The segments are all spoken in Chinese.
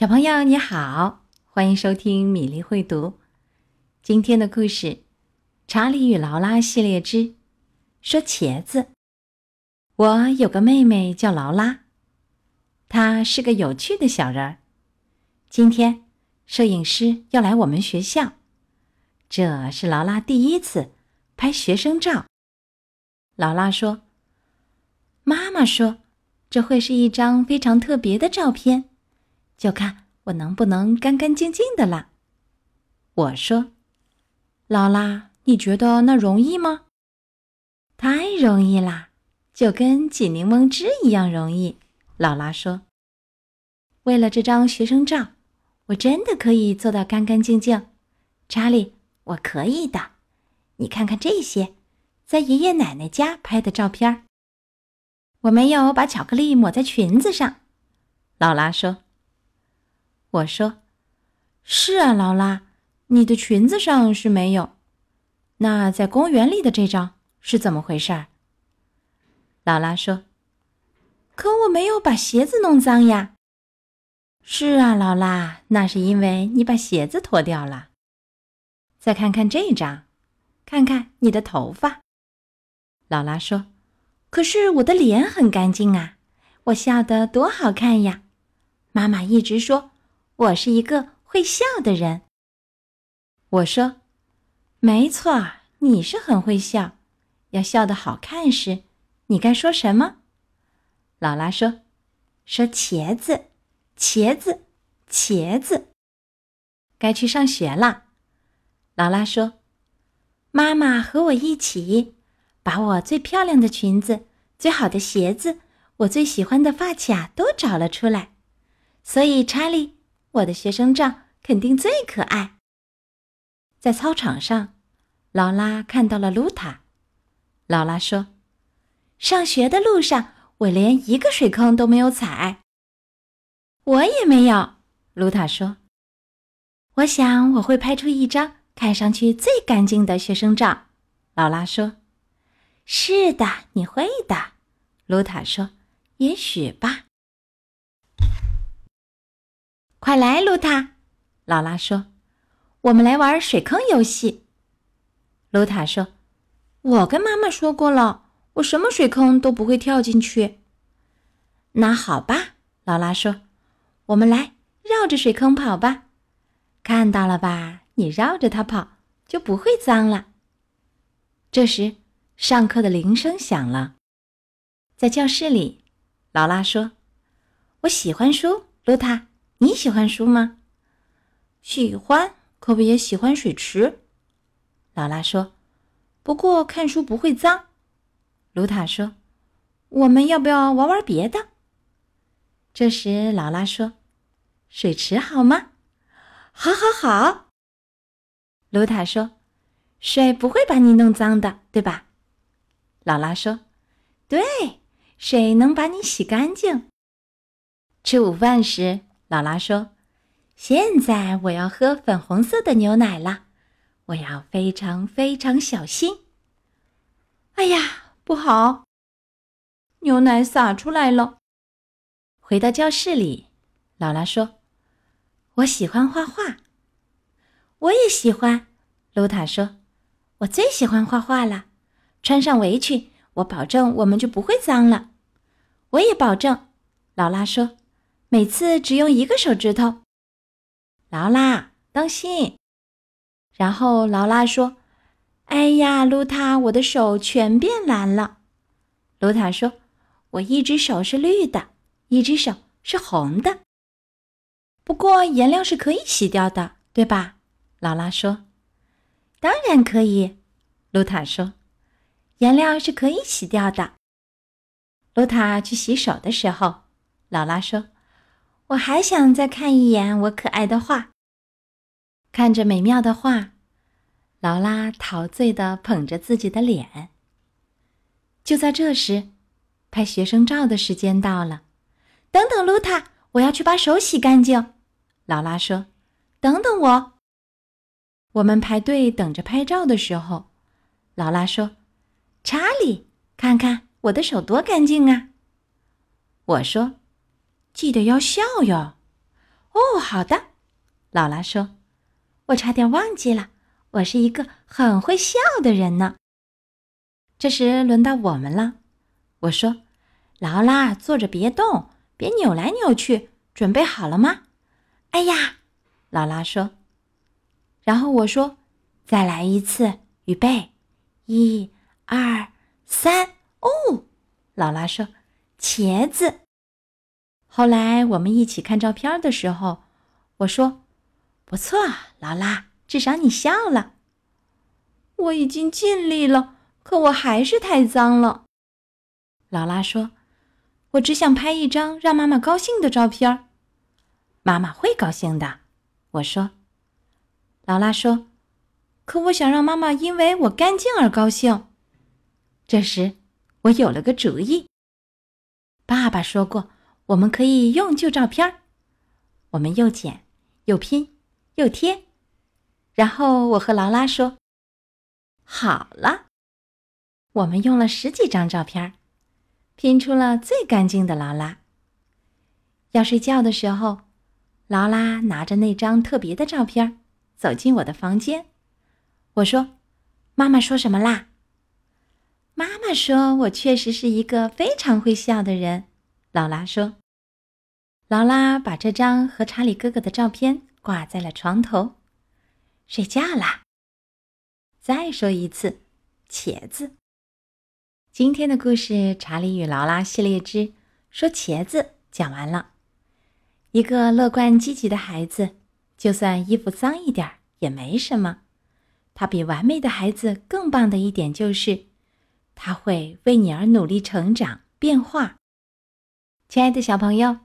小朋友你好，欢迎收听米粒会读。今天的故事《查理与劳拉》系列之说茄子。我有个妹妹叫劳拉，她是个有趣的小人儿。今天摄影师要来我们学校，这是劳拉第一次拍学生照。劳拉说：“妈妈说，这会是一张非常特别的照片。”就看我能不能干干净净的了。我说：“劳拉，你觉得那容易吗？”太容易啦，就跟挤柠檬汁一样容易。劳拉说：“为了这张学生照，我真的可以做到干干净净。”查理，我可以的。你看看这些，在爷爷奶奶家拍的照片儿。我没有把巧克力抹在裙子上。劳拉说。我说：“是啊，劳拉，你的裙子上是没有。那在公园里的这张是怎么回事？”劳拉说：“可我没有把鞋子弄脏呀。”是啊，劳拉，那是因为你把鞋子脱掉了。再看看这张，看看你的头发。劳拉说：“可是我的脸很干净啊，我笑得多好看呀。”妈妈一直说。我是一个会笑的人。我说：“没错，你是很会笑。要笑得好看时，你该说什么？”劳拉说：“说茄子，茄子，茄子。”该去上学了。劳拉说：“妈妈和我一起，把我最漂亮的裙子、最好的鞋子、我最喜欢的发卡都找了出来。所以，查理。”我的学生照肯定最可爱。在操场上，劳拉看到了露塔。劳拉说：“上学的路上，我连一个水坑都没有踩。”我也没有。露塔说：“我想我会拍出一张看上去最干净的学生照。”劳拉说：“是的，你会的。”露塔说：“也许吧。”快来，露塔！劳拉说：“我们来玩水坑游戏。”露塔说：“我跟妈妈说过了，我什么水坑都不会跳进去。”那好吧，劳拉说：“我们来绕着水坑跑吧。看到了吧？你绕着它跑就不会脏了。”这时，上课的铃声响了。在教室里，劳拉说：“我喜欢书，露塔。”你喜欢书吗？喜欢，可不也喜欢水池。劳拉说：“不过看书不会脏。”卢塔说：“我们要不要玩玩别的？”这时，劳拉说：“水池好吗？”“好，好，好。”卢塔说：“水不会把你弄脏的，对吧？”劳拉说：“对，水能把你洗干净。”吃午饭时。劳拉说：“现在我要喝粉红色的牛奶了，我要非常非常小心。”哎呀，不好！牛奶洒出来了。回到教室里，劳拉说：“我喜欢画画。”我也喜欢。露塔说：“我最喜欢画画了。”穿上围裙，我保证我们就不会脏了。我也保证。劳拉说。每次只用一个手指头，劳拉，当心！然后劳拉说：“哎呀，露塔，我的手全变蓝了。”露塔说：“我一只手是绿的，一只手是红的。不过颜料是可以洗掉的，对吧？”劳拉说：“当然可以。”露塔说：“颜料是可以洗掉的。”露塔去洗手的时候，劳拉说。我还想再看一眼我可爱的画。看着美妙的画，劳拉陶醉的捧着自己的脸。就在这时，拍学生照的时间到了。等等，露塔，我要去把手洗干净。劳拉说：“等等我。”我们排队等着拍照的时候，劳拉说：“查理，看看我的手多干净啊！”我说。记得要笑哟！哦，好的。劳拉说：“我差点忘记了，我是一个很会笑的人呢。”这时轮到我们了。我说：“劳拉，坐着别动，别扭来扭去，准备好了吗？”哎呀，劳拉说。然后我说：“再来一次，预备，一、二、三。”哦，劳拉说：“茄子。”后来我们一起看照片的时候，我说。不错，劳拉，至少你笑了。我已经尽力了，可我还是太脏了。劳拉说：“我只想拍一张让妈妈高兴的照片。”妈妈会高兴的，我说。劳拉说：“可我想让妈妈因为我干净而高兴。”这时，我有了个主意。爸爸说过，我们可以用旧照片，我们又剪又拼。又贴，然后我和劳拉说：“好了。”我们用了十几张照片，拼出了最干净的劳拉。要睡觉的时候，劳拉拿着那张特别的照片走进我的房间。我说：“妈妈说什么啦？”妈妈说：“我确实是一个非常会笑的人。”劳拉说：“劳拉把这张和查理哥哥的照片。”挂在了床头，睡觉啦。再说一次，茄子。今天的故事《查理与劳拉》系列之说茄子讲完了。一个乐观积极的孩子，就算衣服脏一点也没什么。他比完美的孩子更棒的一点就是，他会为你而努力成长变化。亲爱的小朋友，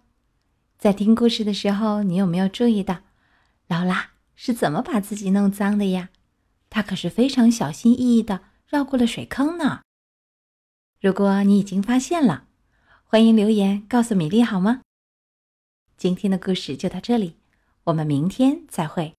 在听故事的时候，你有没有注意到？劳拉是怎么把自己弄脏的呀？她可是非常小心翼翼的绕过了水坑呢。如果你已经发现了，欢迎留言告诉米粒好吗？今天的故事就到这里，我们明天再会。